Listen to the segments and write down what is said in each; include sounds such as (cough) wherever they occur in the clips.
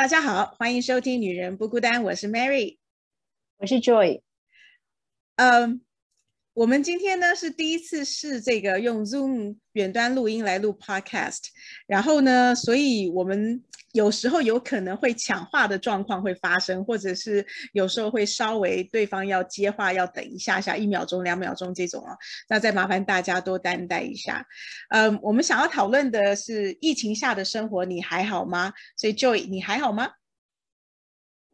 大家好，欢迎收听《女人不孤单》，我是 Mary，我是 Joy。嗯，我们今天呢是第一次试这个用 Zoom 远端录音来录 Podcast，然后呢，所以我们。有时候有可能会抢话的状况会发生，或者是有时候会稍微对方要接话要等一下下，一秒钟、两秒钟这种啊，那再麻烦大家多担待一下。嗯，我们想要讨论的是疫情下的生活，你还好吗？所以 Joy，你还好吗？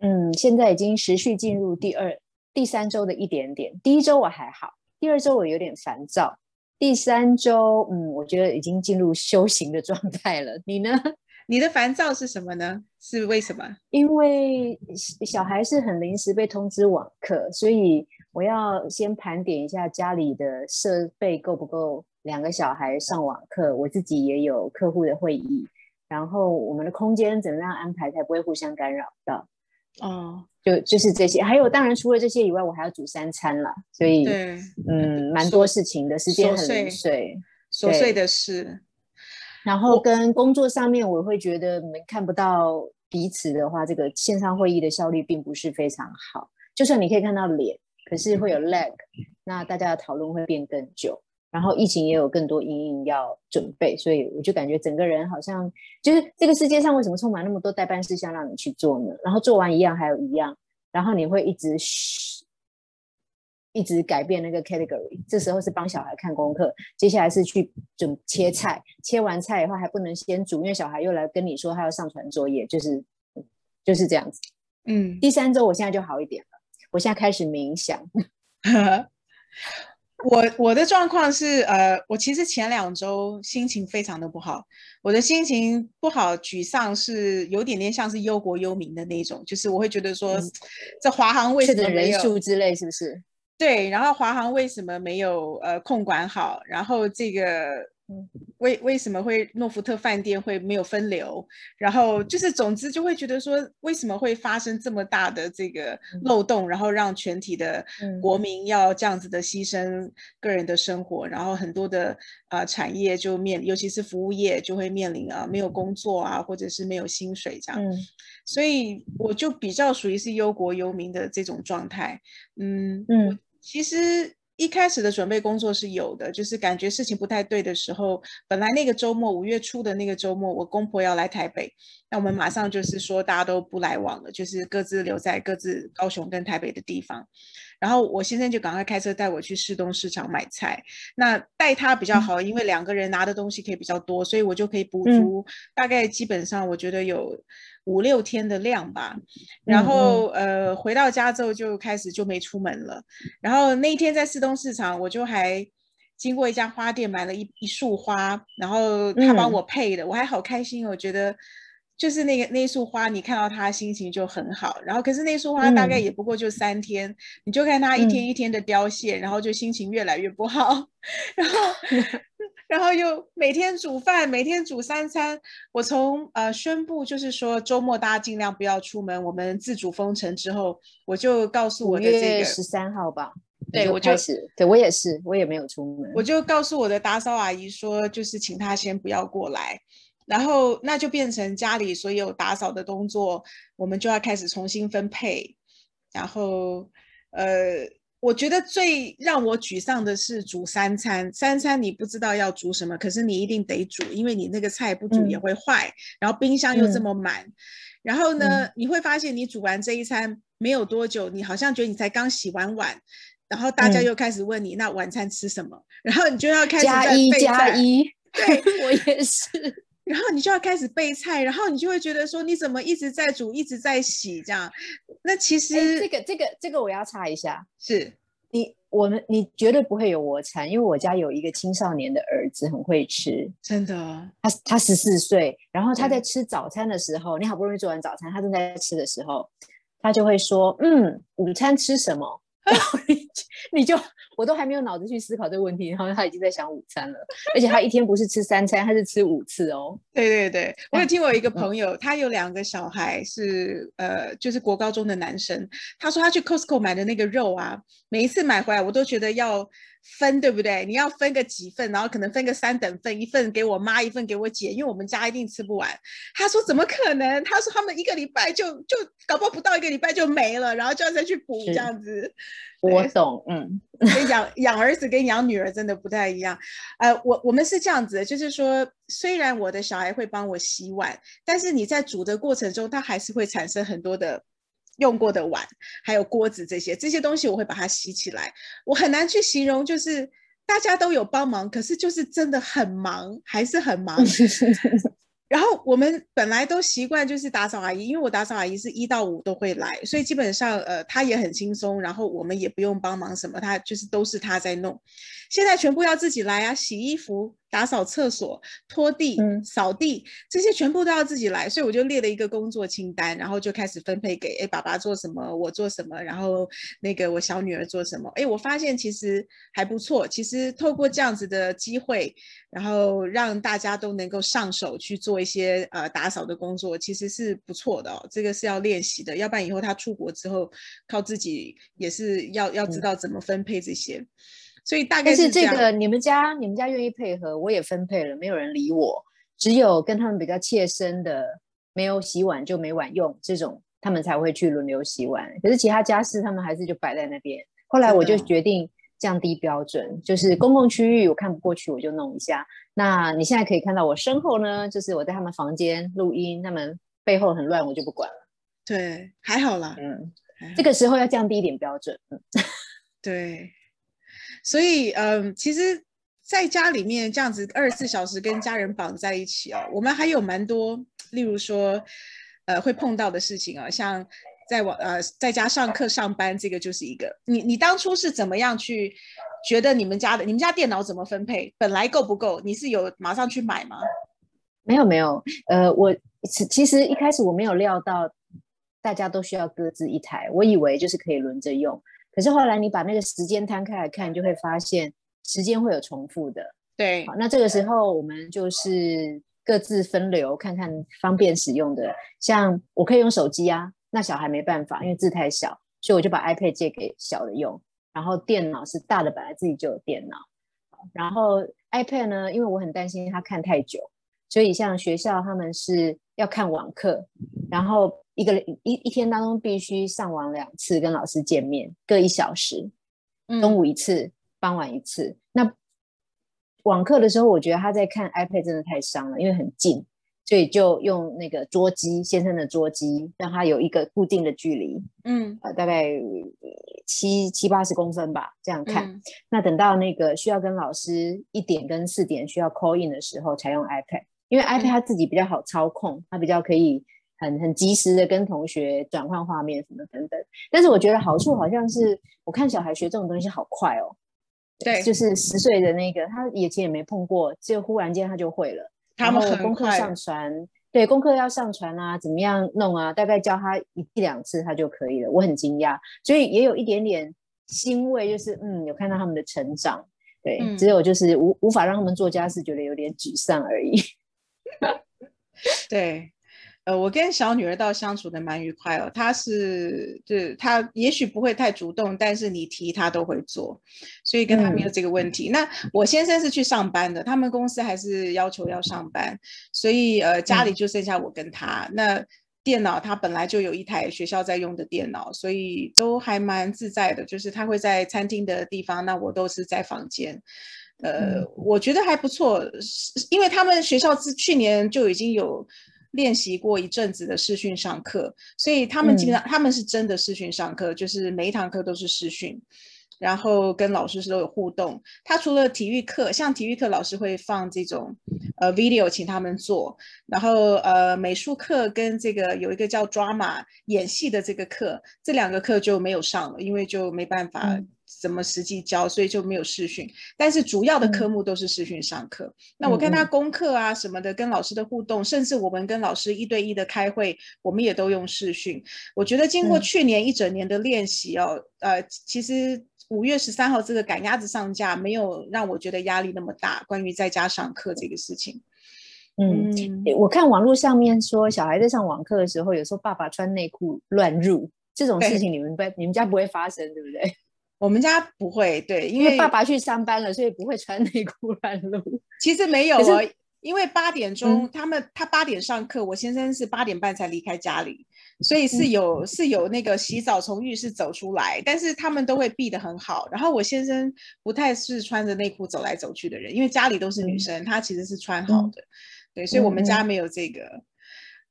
嗯，现在已经持续进入第二、第三周的一点点。第一周我还好，第二周我有点烦躁，第三周嗯，我觉得已经进入修行的状态了。你呢？(laughs) 你的烦躁是什么呢？是为什么？因为小孩是很临时被通知网课，所以我要先盘点一下家里的设备够不够两个小孩上网课。我自己也有客户的会议，然后我们的空间怎么样安排才不会互相干扰到？哦，就就是这些。还有，当然除了这些以外，我还要煮三餐了，所以嗯，蛮多事情的，时间很零碎，琐碎的事。然后跟工作上面，我会觉得没看不到彼此的话，这个线上会议的效率并不是非常好。就算你可以看到脸，可是会有 lag，那大家的讨论会变更久。然后疫情也有更多阴影要准备，所以我就感觉整个人好像就是这个世界上为什么充满那么多代办事项让你去做呢？然后做完一样还有一样，然后你会一直嘘。一直改变那个 category，这时候是帮小孩看功课，接下来是去准切菜，切完菜以后还不能先煮，因为小孩又来跟你说他要上传作业，就是就是这样子。嗯，第三周我现在就好一点了，我现在开始冥想。(laughs) (laughs) (laughs) 我我的状况是，呃，我其实前两周心情非常的不好，我的心情不好、沮丧是有点点像是忧国忧民的那种，就是我会觉得说，这华航为什么人数之类是不是？对，然后华航为什么没有呃控管好？然后这个为为什么会诺福特饭店会没有分流？然后就是总之就会觉得说，为什么会发生这么大的这个漏洞？然后让全体的国民要这样子的牺牲个人的生活，然后很多的呃产业就面，尤其是服务业就会面临啊没有工作啊，或者是没有薪水这样。所以我就比较属于是忧国忧民的这种状态。嗯嗯。其实一开始的准备工作是有的，就是感觉事情不太对的时候，本来那个周末五月初的那个周末，我公婆要来台北，那我们马上就是说大家都不来往了，就是各自留在各自高雄跟台北的地方。然后我先生就赶快开车带我去市东市场买菜，那带他比较好，因为两个人拿的东西可以比较多，所以我就可以补足大概基本上我觉得有五六天的量吧。然后呃回到家之后就开始就没出门了。然后那一天在市东市场，我就还经过一家花店买了一一束花，然后他帮我配的，我还好开心，我觉得。就是那个那束花，你看到它心情就很好。然后，可是那束花大概也不过就三天，你就看它一天一天的凋谢，然后就心情越来越不好。(laughs) 然后，(laughs) 然后又每天煮饭，每天煮三餐。我从呃宣布就是说周末大家尽量不要出门，我们自主封城之后，我就告诉我的这个十三号吧，对我就开始，对我也是，我也没有出门，我就告诉我的打扫阿姨说，就是请她先不要过来。然后那就变成家里所有打扫的工作，我们就要开始重新分配。然后，呃，我觉得最让我沮丧的是煮三餐，三餐你不知道要煮什么，可是你一定得煮，因为你那个菜不煮也会坏，然后冰箱又这么满。然后呢，你会发现你煮完这一餐没有多久，你好像觉得你才刚洗完碗，然后大家又开始问你那晚餐吃什么，然后你就要开始加一加一，对 (laughs) 我也是。然后你就要开始备菜，然后你就会觉得说你怎么一直在煮，一直在洗这样。那其实这个这个这个我要插一下，是你我们你绝对不会有我惨，因为我家有一个青少年的儿子很会吃，真的。他他十四岁，然后他在吃早餐的时候，你好不容易做完早餐，他正在吃的时候，他就会说：“嗯，午餐吃什么？”然后你 (laughs) 你就。我都还没有脑子去思考这个问题，然后他已经在想午餐了，而且他一天不是吃三餐，他是吃五次哦。对对对，我有听我一个朋友，他有两个小孩，是呃，就是国高中的男生。他说他去 Costco 买的那个肉啊，每一次买回来，我都觉得要分，对不对？你要分个几份，然后可能分个三等份，一份给我妈，一份给我姐，因为我们家一定吃不完。他说怎么可能？他说他们一个礼拜就就搞不好不到一个礼拜就没了，然后就要再去补这样子。我懂，嗯，所以养养儿子跟养女儿真的不太一样。呃，我我们是这样子，就是说，虽然我的小孩会帮我洗碗，但是你在煮的过程中，他还是会产生很多的。用过的碗，还有锅子这些这些东西，我会把它洗起来。我很难去形容，就是大家都有帮忙，可是就是真的很忙，还是很忙。(laughs) 然后我们本来都习惯就是打扫阿姨，因为我打扫阿姨是一到五都会来，所以基本上呃她也很轻松，然后我们也不用帮忙什么，她就是都是她在弄。现在全部要自己来啊，洗衣服。打扫厕所、拖地、扫地，这些全部都要自己来，所以我就列了一个工作清单，然后就开始分配给哎，爸爸做什么，我做什么，然后那个我小女儿做什么。哎，我发现其实还不错。其实透过这样子的机会，然后让大家都能够上手去做一些呃打扫的工作，其实是不错的哦。这个是要练习的，要不然以后他出国之后靠自己也是要要知道怎么分配这些。所以大概是这个，你们家你们家愿意配合，我也分配了，没有人理我，只有跟他们比较切身的，没有洗碗就没碗用这种，他们才会去轮流洗碗。可是其他家事他们还是就摆在那边。后来我就决定降低标准，就是公共区域我看不过去我就弄一下。那你现在可以看到我身后呢，就是我在他们房间录音，他们背后很乱，我就不管了。对，还好啦。嗯，这个时候要降低一点标准。嗯，(laughs) 对。所以，嗯，其实在家里面这样子二十四小时跟家人绑在一起哦，我们还有蛮多，例如说，呃，会碰到的事情啊，像在网呃在家上课上班，这个就是一个。你你当初是怎么样去觉得你们家的你们家电脑怎么分配？本来够不够？你是有马上去买吗？没有没有，呃，我其实一开始我没有料到大家都需要各自一台，我以为就是可以轮着用。可是后来你把那个时间摊开来看，就会发现时间会有重复的。对，好，那这个时候我们就是各自分流，看看方便使用的。像我可以用手机啊，那小孩没办法，因为字太小，所以我就把 iPad 借给小的用。然后电脑是大的，本来自己就有电脑。然后 iPad 呢，因为我很担心他看太久，所以像学校他们是要看网课，然后。一个一一天当中必须上网两次，跟老师见面，各一小时，中午一次，傍晚一次。那网课的时候，我觉得他在看 iPad 真的太伤了，因为很近，所以就用那个桌机，先生的桌机，让他有一个固定的距离，嗯，呃，大概七七八十公分吧，这样看。那等到那个需要跟老师一点跟四点需要 call in 的时候，才用 iPad，因为 iPad 它自己比较好操控，它比较可以。很很及时的跟同学转换画面什么等等，但是我觉得好处好像是我看小孩学这种东西好快哦，对，就是十岁的那个他以前也没碰过，就忽然间他就会了。他们功课上传，对，功课要上传啊，怎么样弄啊？大概教他一一两次他就可以了，我很惊讶，所以也有一点点欣慰，就是嗯，有看到他们的成长，对，只有就是无无法让他们做家事，觉得有点沮丧而已。(laughs) 对。呃，我跟小女儿倒相处的蛮愉快哦。她是，就是她也许不会太主动，但是你提她都会做，所以跟她没有这个问题。那我先生是去上班的，他们公司还是要求要上班，所以呃家里就剩下我跟他。那电脑他本来就有一台学校在用的电脑，所以都还蛮自在的。就是他会在餐厅的地方，那我都是在房间。呃，我觉得还不错，因为他们学校是去年就已经有。练习过一阵子的视讯上课，所以他们基本上他们是真的视讯上课，就是每一堂课都是视讯，然后跟老师是都有互动。他除了体育课，像体育课老师会放这种呃 video 请他们做，然后呃美术课跟这个有一个叫 drama 演戏的这个课，这两个课就没有上了，因为就没办法。怎么实际教，所以就没有视讯，但是主要的科目都是视讯上课。那我看他功课啊什么的，跟老师的互动，甚至我们跟老师一对一的开会，我们也都用视讯。我觉得经过去年一整年的练习哦，呃，其实五月十三号这个赶鸭子上架，没有让我觉得压力那么大。关于在家上课这个事情，嗯，我看网络上面说，小孩在上网课的时候，有时候爸爸穿内裤乱入这种事情，你们不，你们家不会发生，对不对？我们家不会，对，因为爸爸去上班了，所以不会穿内裤乱露。其实没有哦，因为八点钟他们他八点上课，我先生是八点半才离开家里，所以是有是有那个洗澡从浴室走出来，但是他们都会避得很好。然后我先生不太是穿着内裤走来走去的人，因为家里都是女生，他其实是穿好的，对，所以我们家没有这个。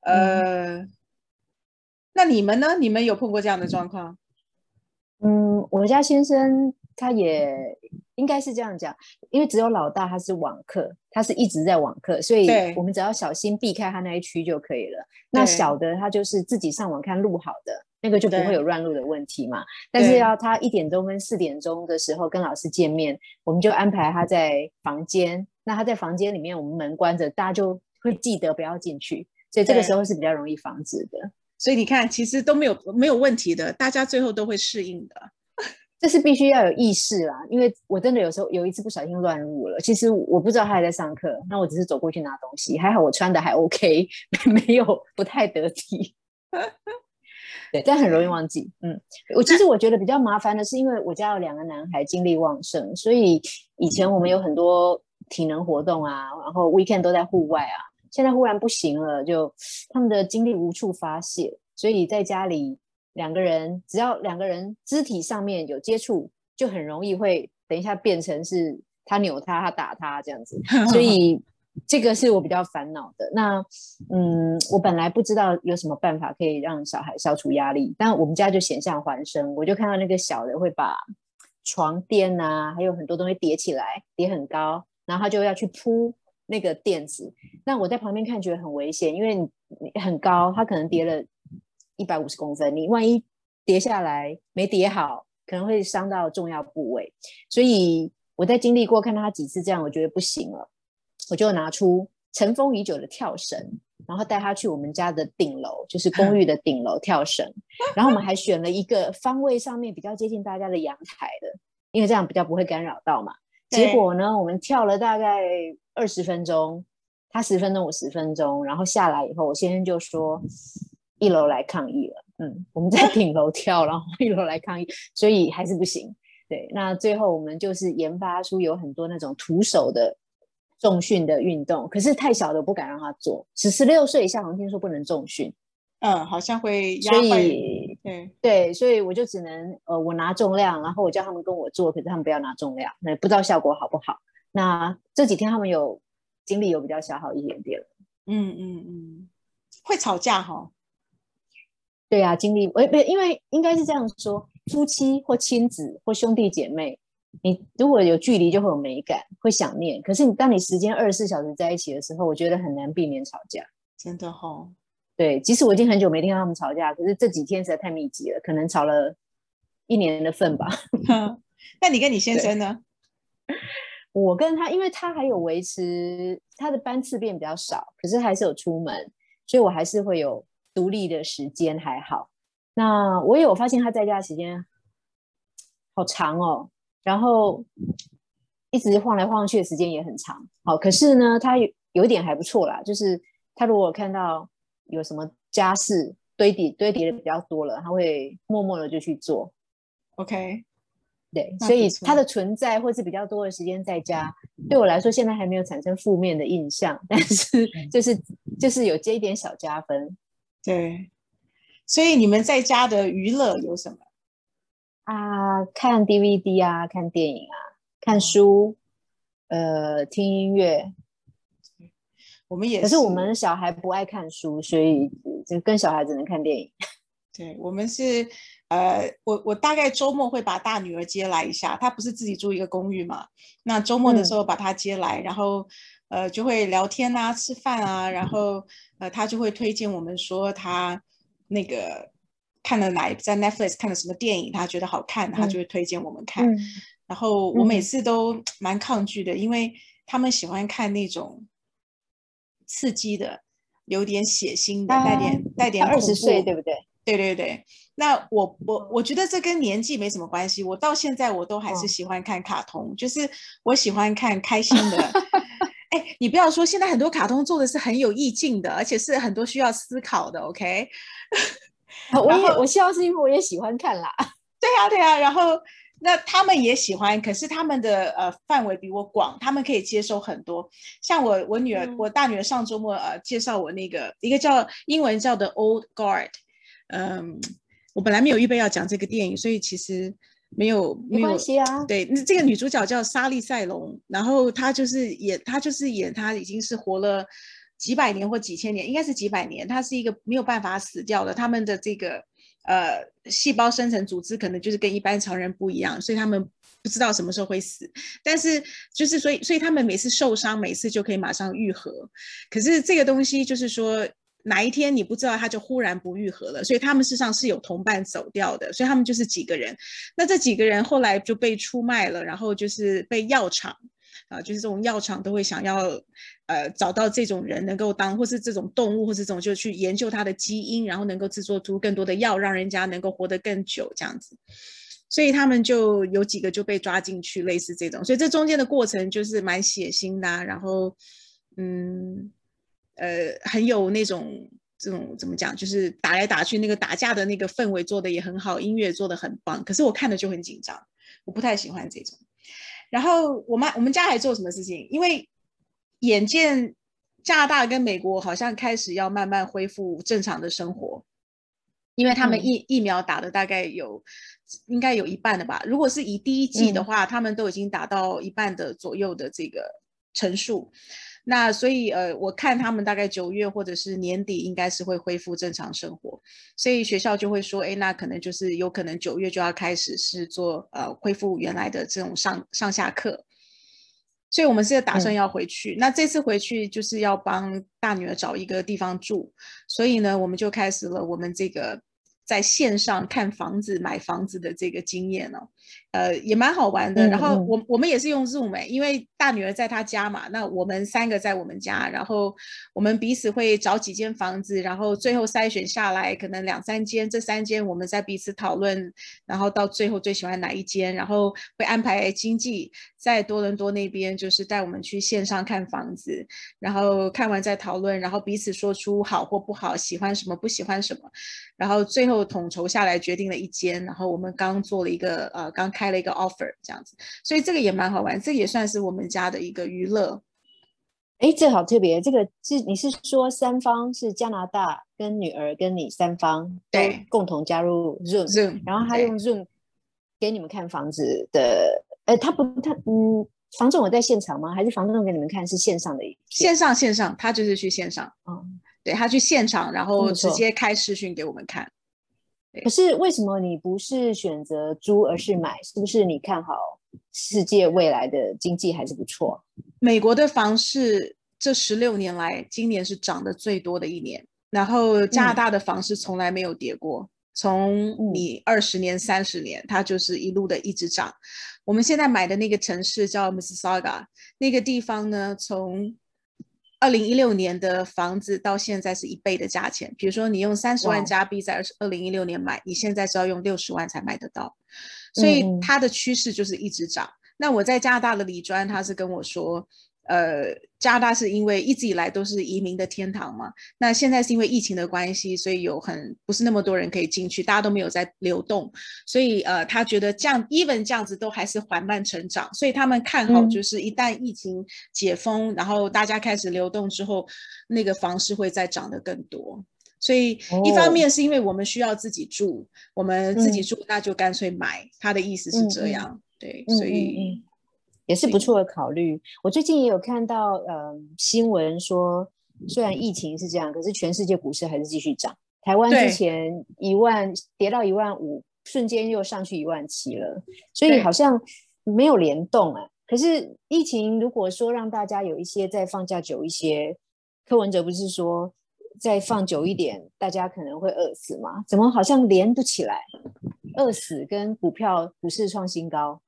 呃，那你们呢？你们有碰过这样的状况？嗯，我家先生他也应该是这样讲，因为只有老大他是网课，他是一直在网课，所以我们只要小心避开他那一区就可以了。那小的他就是自己上网看录好的，那个就不会有乱录的问题嘛。但是要他一点钟跟四点钟的时候跟老师见面，我们就安排他在房间。那他在房间里面，我们门关着，大家就会记得不要进去。所以这个时候是比较容易防止的。所以你看，其实都没有没有问题的，大家最后都会适应的。(laughs) 这是必须要有意识啦，因为我真的有时候有一次不小心乱入了，其实我不知道他还在上课，那我只是走过去拿东西，还好我穿的还 OK，没有不太得体。(laughs) 对，但很容易忘记。嗯，我其实我觉得比较麻烦的是，因为我家有两个男孩，精力旺盛，所以以前我们有很多体能活动啊，然后 weekend 都在户外啊。现在忽然不行了，就他们的精力无处发泄，所以在家里两个人只要两个人肢体上面有接触，就很容易会等一下变成是他扭他，他打他这样子，(laughs) 所以这个是我比较烦恼的。那嗯，我本来不知道有什么办法可以让小孩消除压力，但我们家就险象环生，我就看到那个小的会把床垫啊，还有很多东西叠起来，叠很高，然后他就要去铺。那个垫子，那我在旁边看觉得很危险，因为你很高，它可能叠了一百五十公分，你万一跌下来没叠好，可能会伤到重要部位。所以我在经历过看到他几次这样，我觉得不行了，我就拿出尘封已久的跳绳，然后带他去我们家的顶楼，就是公寓的顶楼跳绳。(laughs) 然后我们还选了一个方位上面比较接近大家的阳台的，因为这样比较不会干扰到嘛。结果呢，我们跳了大概。二十分钟，他十分钟，我十分钟，然后下来以后，我先生就说一楼来抗议了。嗯，我们在顶楼跳，然后一楼来抗议，所以还是不行。对，那最后我们就是研发出有很多那种徒手的重训的运动，可是太小的不敢让他做。十十六岁以下好像听说不能重训，嗯，好像会压坏。对对，所以我就只能呃，我拿重量，然后我叫他们跟我做，可是他们不要拿重量，那不知道效果好不好。那这几天他们有精力有比较消耗一点点嗯嗯嗯，会吵架哈？对呀，精力，哎不，因为应该是这样说，夫妻或亲子或兄弟姐妹，你如果有距离就会有美感，会想念。可是你当你时间二十四小时在一起的时候，我觉得很难避免吵架。真的哈？对，即使我已经很久没听到他们吵架，可是这几天实在太密集了，可能吵了一年的份吧。(laughs) 那你跟你先生呢？(laughs) 我跟他，因为他还有维持他的班次变比较少，可是还是有出门，所以我还是会有独立的时间，还好。那我有发现他在家的时间好长哦，然后一直晃来晃去的时间也很长。好，可是呢，他有有一点还不错啦，就是他如果看到有什么家事堆叠堆叠的比较多了，他会默默的就去做。OK。对，所以它的存在或是比较多的时间在家，对我来说现在还没有产生负面的印象，但是就是就是有接一点小加分。对，所以你们在家的娱乐有什么啊？看 DVD 啊，看电影啊，看书，呃，听音乐。我们也可是我们小孩不爱看书，所以就跟小孩只能看电影。对，我们是。呃，我我大概周末会把大女儿接来一下，她不是自己住一个公寓嘛？那周末的时候把她接来，然后呃就会聊天啊，吃饭啊，然后呃她就会推荐我们说她那个看了哪在 Netflix 看了什么电影，她觉得好看，她就会推荐我们看。然后我每次都蛮抗拒的，因为他们喜欢看那种刺激的，有点血腥的，带点带点二十岁对不对？对对对，那我我我觉得这跟年纪没什么关系。我到现在我都还是喜欢看卡通，就是我喜欢看开心的。(laughs) 哎，你不要说，现在很多卡通做的是很有意境的，而且是很多需要思考的。(laughs) OK，我也我笑是因为我也喜欢看啦。(laughs) 对呀对呀，然后那他们也喜欢，可是他们的呃范围比我广，他们可以接受很多。像我我女儿，我大女儿上周末呃介绍我那个一个叫英文叫的 Old Guard，嗯，我本来没有预备要讲这个电影，所以其实没有没关系啊。对，那这个女主角叫莎莉赛隆，然后她就是演她就是演她已经是活了几百年或几千年，应该是几百年，她是一个没有办法死掉的，他们的这个。呃，细胞生成组织可能就是跟一般常人不一样，所以他们不知道什么时候会死。但是就是所以，所以他们每次受伤，每次就可以马上愈合。可是这个东西就是说，哪一天你不知道，他就忽然不愈合了。所以他们事实上是有同伴走掉的，所以他们就是几个人。那这几个人后来就被出卖了，然后就是被药厂。啊，就是这种药厂都会想要，呃，找到这种人能够当，或是这种动物，或是这种就去研究它的基因，然后能够制作出更多的药，让人家能够活得更久这样子。所以他们就有几个就被抓进去，类似这种。所以这中间的过程就是蛮血腥的，然后，嗯，呃，很有那种这种怎么讲，就是打来打去那个打架的那个氛围做的也很好，音乐做的很棒。可是我看的就很紧张，我不太喜欢这种。然后我妈我们家还做什么事情？因为眼见加拿大跟美国好像开始要慢慢恢复正常的生活，因为他们疫疫苗打的大概有应该有一半的吧。如果是以第一季的话，他们都已经打到一半的左右的这个成数。那所以呃，我看他们大概九月或者是年底应该是会恢复正常生活，所以学校就会说，哎，那可能就是有可能九月就要开始是做呃恢复原来的这种上上下课，所以我们是打算要回去。那这次回去就是要帮大女儿找一个地方住，所以呢，我们就开始了我们这个在线上看房子、买房子的这个经验哦。呃，也蛮好玩的。然后我我们也是用 Zoom，因为大女儿在她家嘛，那我们三个在我们家，然后我们彼此会找几间房子，然后最后筛选下来，可能两三间，这三间我们在彼此讨论，然后到最后最喜欢哪一间，然后会安排经济在多伦多那边，就是带我们去线上看房子，然后看完再讨论，然后彼此说出好或不好，喜欢什么不喜欢什么，然后最后统筹下来决定了一间，然后我们刚做了一个呃刚开。了一个 offer 这样子，所以这个也蛮好玩，这也算是我们家的一个娱乐。哎，这好特别，这个是你是说三方是加拿大跟女儿跟你三方对共同加入 Zoom，然后他用 Zoom 给你们看房子的，呃，他不他嗯，房仲我在现场吗？还是房仲给你们看是线上的？线上线上，他就是去线上，嗯，对他去现场，然后直接开视讯给我们看。可是为什么你不是选择租而是买？是不是你看好世界未来的经济还是不错？美国的房市这十六年来，今年是涨得最多的一年。然后加拿大的房市从来没有跌过，从你二十年、三十年，它就是一路的一直涨。我们现在买的那个城市叫 Mississauga，那个地方呢，从二零一六年的房子到现在是一倍的价钱。比如说，你用三十万加币在二二零一六年买，你现在是要用六十万才买得到。所以它的趋势就是一直涨。那我在加拿大的李专，他是跟我说。呃，加拿大是因为一直以来都是移民的天堂嘛，那现在是因为疫情的关系，所以有很不是那么多人可以进去，大家都没有在流动，所以呃，他觉得这样 even 这样子都还是缓慢成长，所以他们看好就是一旦疫情解封，然后大家开始流动之后，那个房市会再涨得更多。所以一方面是因为我们需要自己住，我们自己住那就干脆买，他的意思是这样，对，所以。也是不错的考虑。我最近也有看到，呃，新闻说，虽然疫情是这样，可是全世界股市还是继续涨。台湾之前一万跌到一万五，瞬间又上去一万七了，所以好像没有联动啊。可是疫情如果说让大家有一些再放假久一些，柯文哲不是说再放久一点，大家可能会饿死吗？怎么好像连不起来？饿死跟股票股市创新高，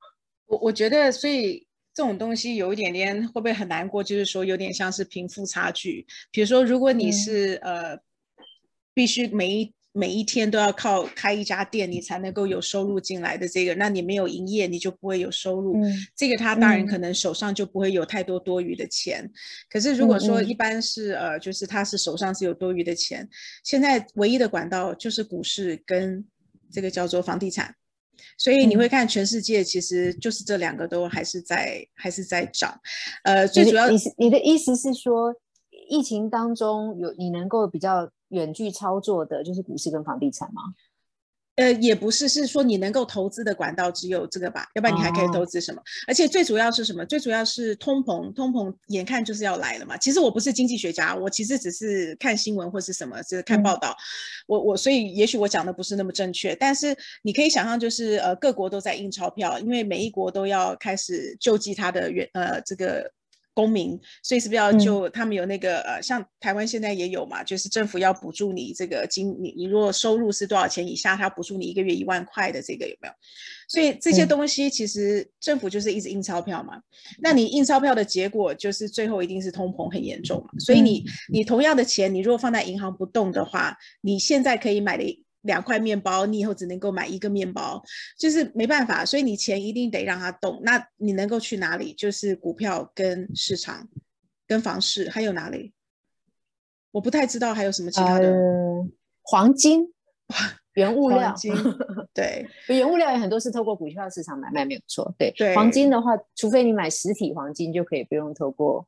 我我觉得所以。这种东西有一点点会不会很难过？就是说有点像是贫富差距。比如说，如果你是呃，必须每一每一天都要靠开一家店，你才能够有收入进来的这个，那你没有营业，你就不会有收入。这个他当然可能手上就不会有太多多余的钱。可是如果说一般是呃，就是他是手上是有多余的钱，现在唯一的管道就是股市跟这个叫做房地产。所以你会看全世界，其实就是这两个都还是在还是在涨。呃，最主要你是你的意思是说，疫情当中有你能够比较远距操作的，就是股市跟房地产吗？呃，也不是，是说你能够投资的管道只有这个吧，要不然你还可以投资什么？而且最主要是什么？最主要是通膨，通膨眼看就是要来了嘛。其实我不是经济学家，我其实只是看新闻或是什么，是看报道。我我所以也许我讲的不是那么正确，但是你可以想象，就是呃各国都在印钞票，因为每一国都要开始救济它的原呃这个。公民，所以是不是要就他们有那个呃，像台湾现在也有嘛，就是政府要补助你这个金，你你如果收入是多少钱以下，他补助你一个月一万块的这个有没有？所以这些东西其实政府就是一直印钞票嘛，那你印钞票的结果就是最后一定是通膨很严重嘛，所以你你同样的钱，你如果放在银行不动的话，你现在可以买的。两块面包，你以后只能够买一个面包，就是没办法，所以你钱一定得让它动。那你能够去哪里？就是股票跟市场，跟房市，还有哪里？我不太知道还有什么其他的。黄金、原物料，对，原物料也很多是透过股票市场买卖，没有错。对，黄金的话，除非你买实体黄金，就可以不用透过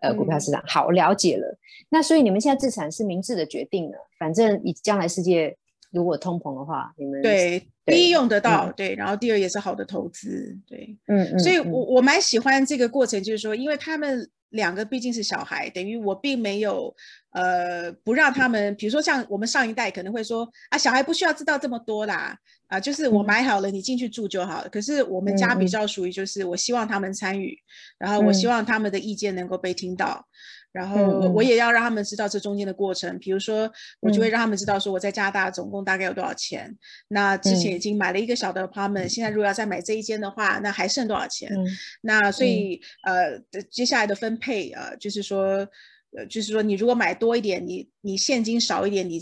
呃股票市场。好，了解了。那所以你们现在自产是明智的决定了，反正以将来世界。如果通膨的话，你们对第一用得到，对，然后第二也是好的投资，对，嗯。嗯，所以我我蛮喜欢这个过程，就是说，因为他们两个毕竟是小孩，等于我并没有呃不让他们，比如说像我们上一代可能会说啊，小孩不需要知道这么多啦，啊，就是我买好了你进去住就好了。可是我们家比较属于就是我希望他们参与，然后我希望他们的意见能够被听到。然后我我也要让他们知道这中间的过程，比如说我就会让他们知道说我在加拿大总共大概有多少钱，那之前已经买了一个小的 apartment，现在如果要再买这一间的话，那还剩多少钱？那所以呃接下来的分配啊，就是说呃就是说你如果买多一点，你你现金少一点，你。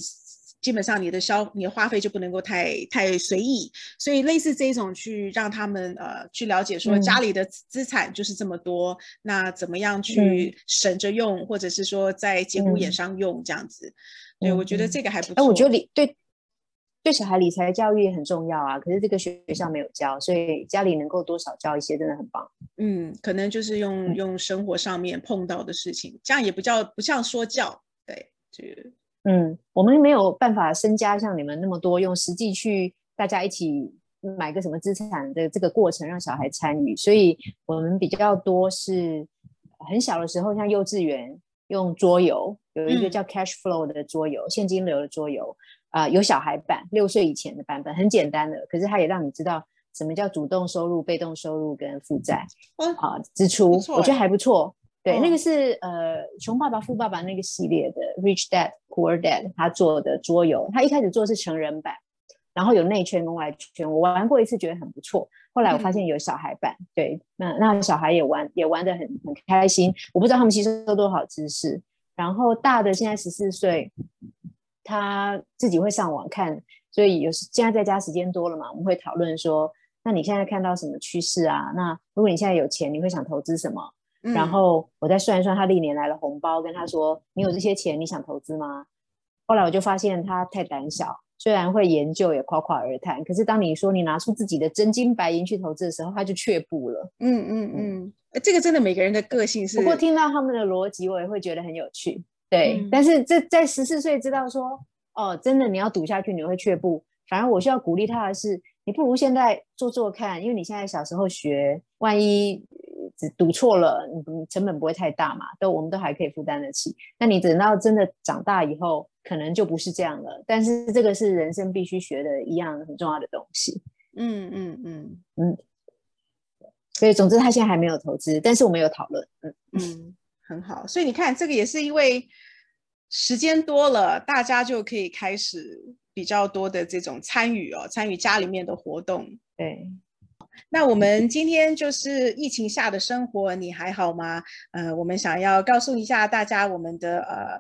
基本上你的消你的花费就不能够太太随意，所以类似这种去让他们呃去了解说家里的资产就是这么多，那怎么样去省着用，或者是说在节骨眼上用这样子，对我觉得这个还不错。哎，我觉得理对对小孩理财教育也很重要啊，可是这个学校没有教，所以家里能够多少教一些真的很棒。嗯，可能就是用用生活上面碰到的事情，这样也不叫不像说教，对，就。嗯，我们没有办法身家像你们那么多，用实际去大家一起买个什么资产的这个过程让小孩参与，所以我们比较多是很小的时候，像幼稚园用桌游，有一个叫 Cash Flow 的桌游，现金流的桌游啊，有小孩版，六岁以前的版本，很简单的，可是它也让你知道什么叫主动收入、被动收入跟负债啊支出，我觉得还不错。对，那个是呃《穷爸爸富爸爸》那个系列的《Rich Dad Poor Dad》，他做的桌游。他一开始做是成人版，然后有内圈跟外圈。我玩过一次，觉得很不错。后来我发现有小孩版，对，那那小孩也玩，也玩的很很开心。我不知道他们吸收多少知识。然后大的现在十四岁，他自己会上网看，所以有时现在在家时间多了嘛，我们会讨论说，那你现在看到什么趋势啊？那如果你现在有钱，你会想投资什么？然后我再算一算他历年来的红包，跟他说：“你有这些钱，你想投资吗？”后来我就发现他太胆小，虽然会研究，也夸夸而谈。可是当你说你拿出自己的真金白银去投资的时候，他就却步了。嗯嗯嗯，这个真的每个人的个性是。不过听到他们的逻辑，我也会觉得很有趣。对，但是这在十四岁知道说，哦，真的你要赌下去，你会却步。反而我需要鼓励他的是，你不如现在做做看，因为你现在小时候学，万一。赌错了，你成本不会太大嘛？都我们都还可以负担得起。那你等到真的长大以后，可能就不是这样了。但是这个是人生必须学的一样很重要的东西。嗯嗯嗯嗯。所以总之，他现在还没有投资，但是我们有讨论。嗯嗯，很好。所以你看，这个也是因为时间多了，大家就可以开始比较多的这种参与哦，参与家里面的活动。对。那我们今天就是疫情下的生活，你还好吗？呃，我们想要告诉一下大家，我们的呃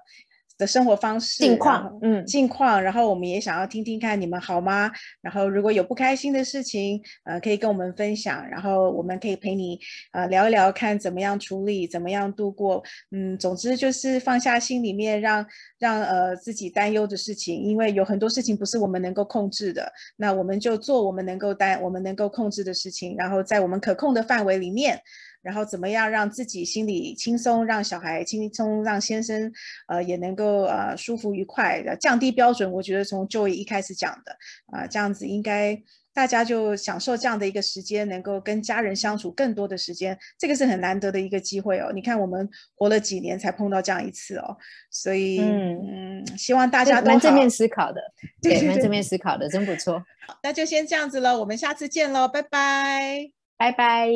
的生活方式、近况，嗯，近况。然后我们也想要听听看你们好吗？然后如果有不开心的事情，呃，可以跟我们分享。然后我们可以陪你呃聊一聊，看怎么样处理，怎么样度过。嗯，总之就是放下心里面让让呃自己担忧的事情，因为有很多事情不是我们能够控制的。那我们就做我们能够担、我们能够控制的事情，然后在我们可控的范围里面。然后怎么样让自己心里轻松，让小孩轻松，让先生呃也能够呃舒服愉快，降低标准。我觉得从就一开始讲的啊，这样子应该大家就享受这样的一个时间，能够跟家人相处更多的时间，这个是很难得的一个机会哦。你看我们活了几年才碰到这样一次哦，所以嗯，希望大家都正面思考的，对，蛮正面思考的，真不错。那就先这样子了，我们下次见喽，拜拜，拜拜。